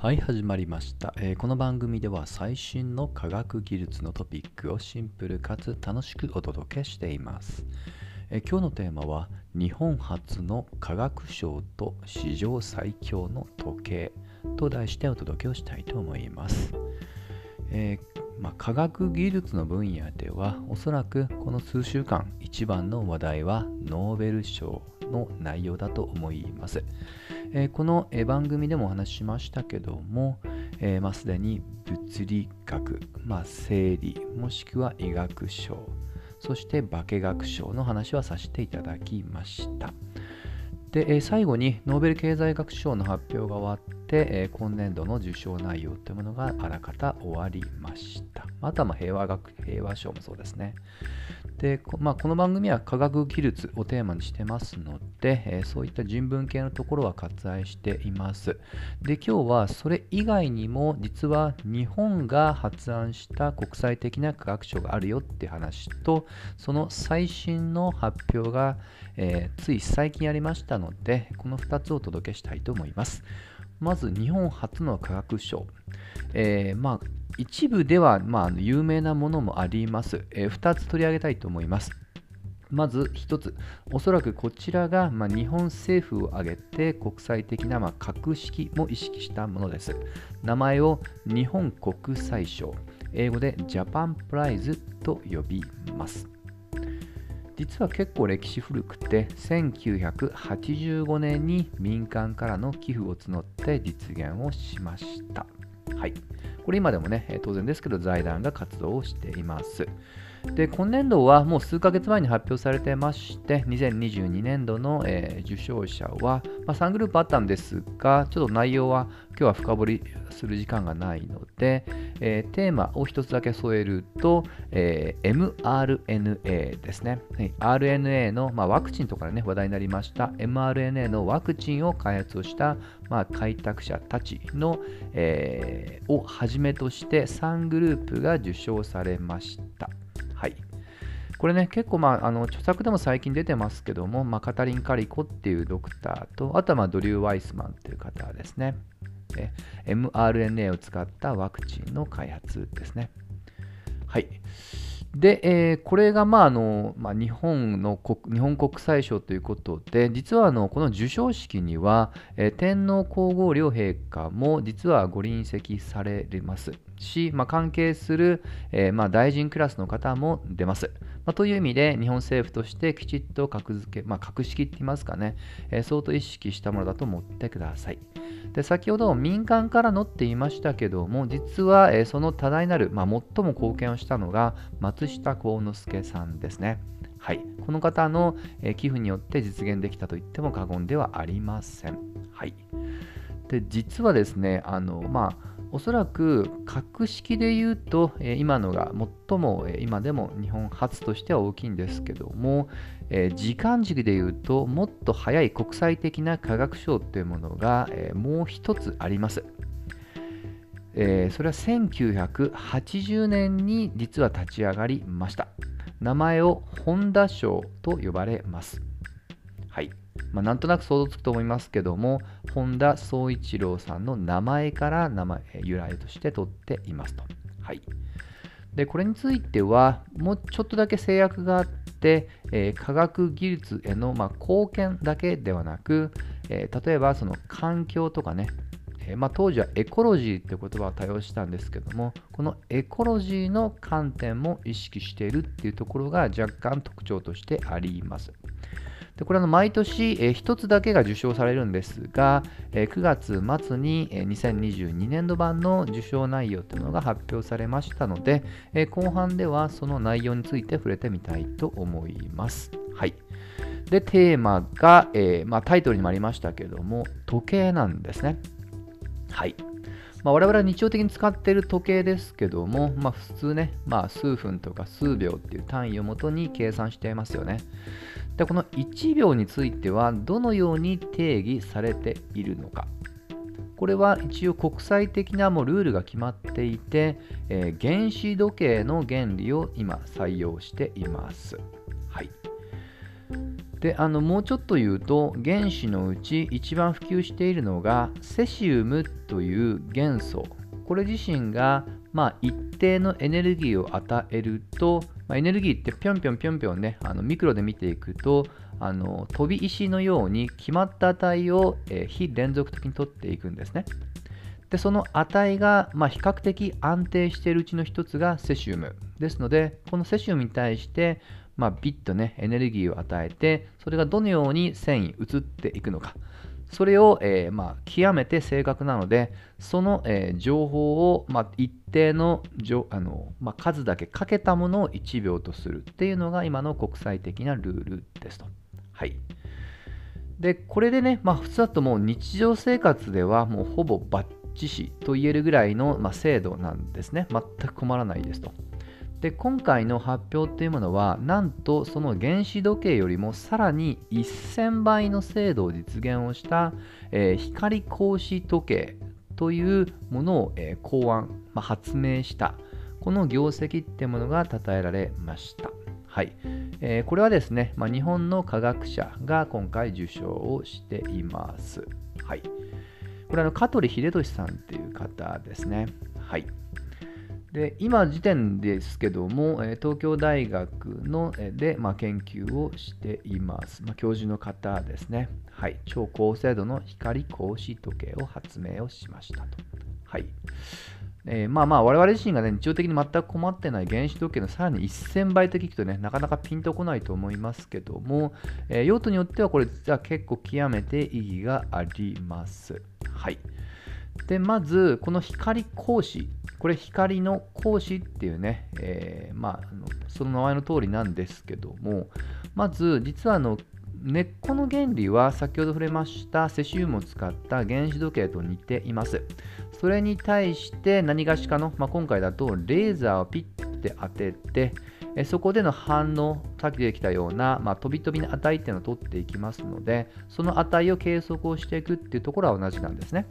はい始まりました、えーこの番組では最新の科学技術のトピックをシンプルかつ楽しくお届けしています、えー今日のテーマは日本初の科学賞と史上最強の時計と題してお届けをしたいと思います、えーまあ、科学技術の分野ではおそらくこの数週間一番の話題はノーベル賞の内容だと思います、えーこの、番組でもお話ししましたけども、えーまあ、すでに物理学、まあ、生理もしくは医学賞そして化学賞の話はさせていただきましたで、えー最後にノーベル経済学賞の発表が終わって、えー今年度の受賞内容というものがあらかた終わりました。あとはまあ平和学平和賞もそうですね。で、こまあ、この番組は科学技術をテーマにしてますので、えーそういった人文系のところは割愛しています。で、今日はそれ以外にも実は日本が発案した国際的な科学賞があるよって話と、その最新の発表が、えーつい最近ありましたので、この2つをお届けしたいと思います。まず日本初の科学賞。えーまあ、一部では、まあ、有名なものもあります。え2つ取り上げたいと思います。まず1つ、おそらくこちらが、まあ、日本政府を挙げて国際的な、まあ、格式も意識したものです。名前を日本国際賞、英語でジャパンプライズと呼びます。実は結構歴史古くて1985年に民間からの寄付を募って実現をしました。はい。これ今でもね、え当然ですけど財団が活動をしています。で、今年度はもう数ヶ月前に発表されてまして、2022年度の、えー受賞者は、まあ、3グループあったんですが、ちょっと内容は今日は深掘りする時間がないので、えーテーマを一つだけ添えると、えー mRNA ですね。はい RNA の、まあ、ワクチンとかでね、話題になりました mRNA のワクチンを開発をした、まあ、開拓者たちの、えーをはじめとして3グループが受賞されました。はい。これね、結構、まあ、あの著作でも最近出てますけども、まあ、カタリン・カリコっていうドクターと、あとは、まあ、ドリュー・ワイスマンっていう方ですね。え mRNA を使ったワクチンの開発ですね。はい。で、えーこれが、まああのまあ、日本の国日本国際賞ということで、実はあのこの授賞式には、えー天皇皇后両陛下も実はご臨席されますし、まあ、関係する、えーまあ、大臣クラスの方も出ます。まあ、という意味で、日本政府としてきちっと格付け、まあ、格式って言いますかね、えー相当意識したものだと思ってください。で先ほど民間からのって言いましたけども実は、えその多大なる、まあ、最も貢献をしたのが松下幸之助さんですね。はい、この方の、え寄付によって実現できたと言っても過言ではありません。はい、で実はですねあの、まあ、おそらく格式で言うと、え今のが最も、え今でも日本初としては大きいんですけども、え時間軸で言うともっと早い国際的な科学賞というものが、えもう一つあります。えそれは1980年に実は立ち上がりました。名前を本田賞と呼ばれます。はい。まあ、なんとなく想像つくと思いますけども、本田宗一郎さんの名前から名前由来として取っていますと。はい。で、これについては、もうちょっとだけ制約があって、えー科学技術への、まあ、貢献だけではなく、えー例えばその環境とかね、えまあ、当時はエコロジーって言葉を多用したんですけども、このエコロジーの観点も意識しているっていうところが若干特徴としてあります。でこれは毎年、えー一つだけが受賞されるんですが、え9月末に、え2022年度版の受賞内容というのが発表されましたので、後半ではその内容について触れてみたいと思います。はい。で、テーマが、えーまあ、タイトルにもありましたけども、時計なんですね。はい。まあ、我々は日常的に使っている時計ですけども、まあ、普通ね、まあ、数分とか数秒っていう単位をもとに計算していますよね。で、この1秒についてはどのように定義されているのか。これは一応国際的なもうルールが決まっていて、えー原子時計の原理を今採用しています。はい。であのもうちょっと言うと原子のうち一番普及しているのがセシウムという元素これ自身が、まあ、一定のエネルギーを与えると、まあ、エネルギーってぴょんぴょんぴょんぴょんねあのミクロで見ていくとあの飛び石のように決まった値を、えー、非連続的に取っていくんですね。でその値が、まあ、比較的安定しているうちの一つがセシウムですのでこのセシウムに対して、まあ、ビッとねエネルギーを与えてそれがどのように繊維移っていくのかそれを、えー、まあ、極めて正確なのでその、えー、情報を、まあ、一定のあの、まあ、数だけかけたものを1秒とするっていうのが今の国際的なルールですと。はい。で、これでね、まあ、普通だともう日常生活ではもうほぼバッチシと言えるぐらいの、ま、精度なんですね。全く困らないですと。で今回の発表っていうものはなんとその原子時計よりもさらに1000倍の精度を実現をした、えー、光格子時計というものを、えー、考案、まあ、発明したこの業績っていうものが称えられました。はいえー、これはですね、まあ、日本の科学者が今回受賞をしています。はい、これは香取秀俊さんっていう方ですね。はいで今時点ですけども、東京大学ので、まあ、研究をしています、まあ、教授の方ですね。はい、超高精度の光格子時計を発明をしましたと。はいえー、まあまあ我々自身がね日常的に全く困ってない原子時計のさらに1000倍と聞くとねなかなかピンとこないと思いますけども、えー、用途によってはこれ実は結構極めて意義があります。はい。でまずこの光格子これ光の格子っていうね、えー、まあ、その名前の通りなんですけどもまず実はあの根っこの原理は先ほど触れましたセシウムを使った原子時計と似ています。それに対して何がしかの、まあ、今回だとレーザーをピッて当ててそこでの反応、さっき出てきたような、まあ、飛び飛びの値っていうのを取っていきますので、その値を計測をしていくっていうところは同じなんですね。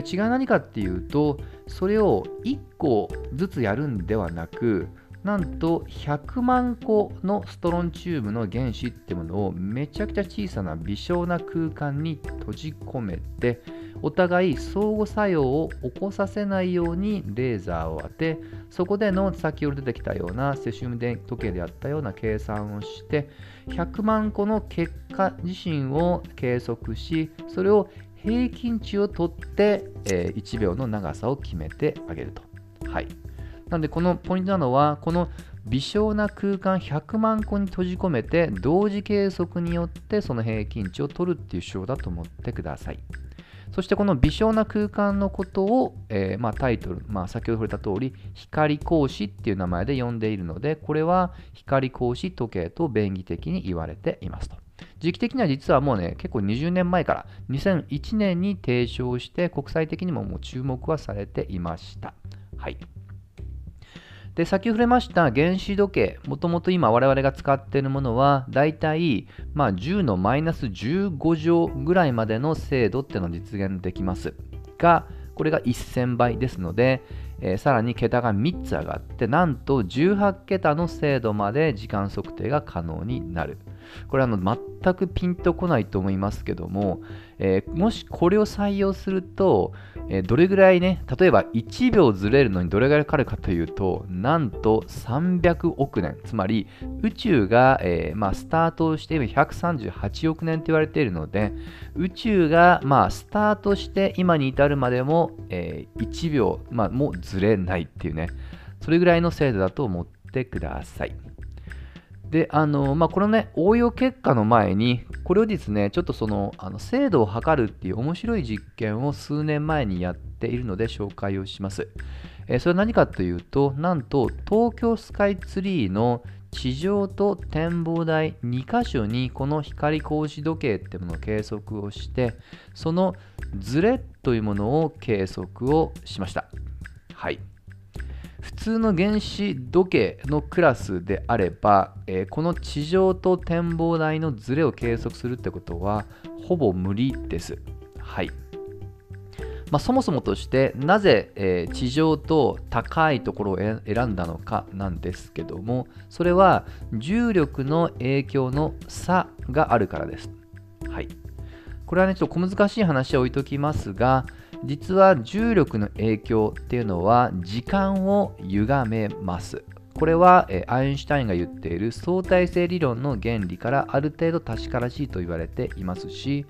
で違い何かっていうとそれを1個ずつやるんではなくなんと100万個のストロンチウムの原子ってものをめちゃくちゃ小さな微小な空間に閉じ込めてお互い相互作用を起こさせないようにレーザーを当てそこでの先ほど出てきたようなセシウム電時計であったような計算をして100万個の結果自身を計測しそれを平均値を取って、え、1秒の長さを決めてあげると。はい。なんでこのポイントなのは、この微小な空間100万個に閉じ込めて、同時計測によってその平均値を取るっていう手法だと思ってください。そしてこの微小な空間のことを、えー、まあ、タイトル、まあ、先ほど触れた通り、光格子っていう名前で呼んでいるので、これは光格子時計と便宜的に言われていますと。時期的には実はもうね、結構20年前から2001年に提唱して国際的にももう注目はされていました。はい。で、先触れました原子時計、もともと今我々が使っているものは、だいたい、まあ、10のマイナス15乗ぐらいまでの精度っていうのを実現できますが、これが1000倍ですので、えー、さらに桁が3つ上がって、なんと18桁の精度まで時間測定が可能になる。これはあの全くピンとこないと思いますけども、えー、もしこれを採用すると、え、どれぐらいね、例えば1秒ずれるのにどれぐらいかかるかというと、なんと300億年、つまり宇宙が、えー、まあ、スタートして今138億年と言われているので、宇宙が、まあ、スタートして今に至るまでも、え1秒、まあ、もずれないっていうね、それぐらいの精度だと思ってください。で、あの、まあ、このね、応用結果の前に、これをですね、ちょっとその、あの精度を測るっていう面白い実験を数年前にやっているので紹介をします。えー、それは何かというと、なんと東京スカイツリーの地上と展望台2箇所にこの光格子時計ってものを計測をして、そのズレというものを計測をしました。はい。普通の原子時計のクラスであれば、えー、この地上と展望台のズレを計測するってことはほぼ無理です。はい。まあ、そもそもとしてなぜ、えー、地上と高いところを選んだのかなんですけどもそれは重力の影響の差があるからです。はい、これはねちょっと小難しい話は置いときますが実は重力の影響っていうのは時間を歪めます。これは、えアインシュタインが言っている相対性理論の原理からある程度確からしいと言われていますし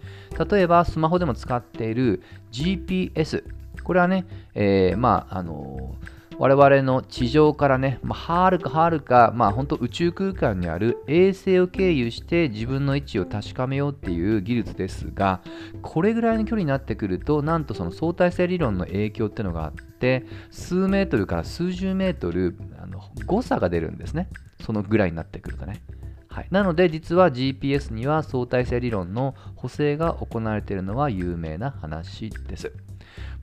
例えばスマホでも使っている GPS これはね、えー、まああのー我々の地上からね、まあ、はるかはるか、まあ、本当宇宙空間にある衛星を経由して自分の位置を確かめようっていう技術ですが、これぐらいの距離になってくると、なんとその相対性理論の影響っていうのがあって、数メートルから数十メートルあの誤差が出るんですね。そのぐらいになってくるとね。はい、なので実は GPS には相対性理論の補正が行われているのは有名な話です。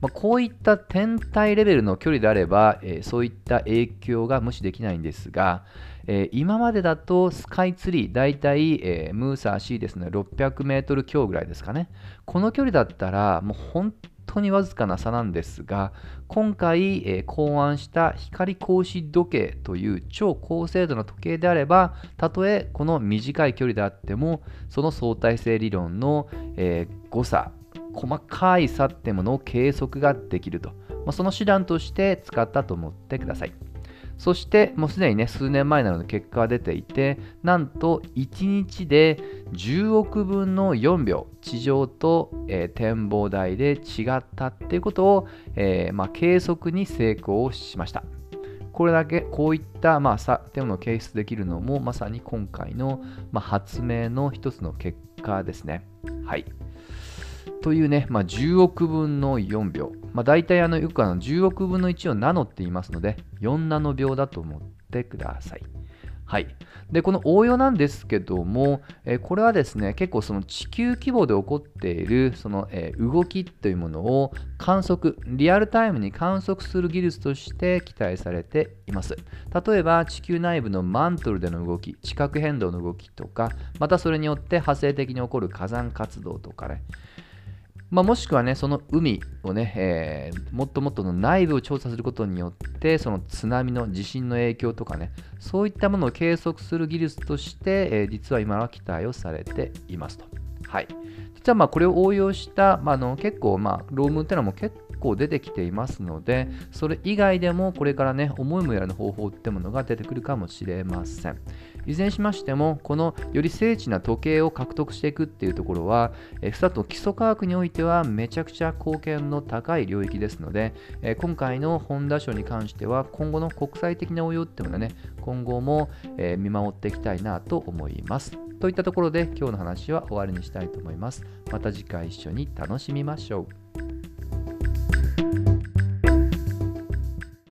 まあ、こういった天体レベルの距離であれば、えー、そういった影響が無視できないんですが、えー、今までだとスカイツリー、だいたい、えー、ムーサー C ですね、600メートル強ぐらいですかね。この距離だったら、もう本当にわずかな差なんですが、今回、えー、考案した光格子時計という超高精度の時計であれば、たとえこの短い距離であっても、その相対性理論の、え、誤差、細かい差ってものを計測ができると、まあ、その手段として使ったと思ってください。そしてもうすでにね数年前なので結果が出ていてなんと1日で10億分の4秒地上と、えー、展望台で違ったっていうことを、えー、まあ、計測に成功しました。これだけこういった、まあ、差っていうのを検出できるのもまさに今回の、まあ、発明の一つの結果ですね。はい。というね、まあ、10億分の4秒。まあ、大体あのよくあの10億分の1をナノって言いますので、4ナノ秒だと思ってください。はい。で、この応用なんですけども、えこれはですね、結構その地球規模で起こっているその、え動きというものを観測、リアルタイムに観測する技術として期待されています。例えば、地球内部のマントルでの動き、地殻変動の動きとか、またそれによって派生的に起こる火山活動とかね、まあ、もしくはね、その海をね、えー、もっともっとの内部を調査することによって、その津波の地震の影響とかね、そういったものを計測する技術として、えー、実は今は期待をされていますと。はい。実はまあこれを応用した、まあ、の結構、まあ、論文っていうのも結構出てきていますので、それ以外でもこれからね、思いもやらぬ方法ってものが出てくるかもしれません。いずれにしましても、このより精緻な時計を獲得していくっていうところは、えスタート基礎科学においてはめちゃくちゃ貢献の高い領域ですので、今回の本田賞に関しては、今後の国際的な応用っていうのはね、今後も、見守っていきたいなと思います。といったところで今日の話は終わりにしたいと思います。また次回一緒に楽しみましょう。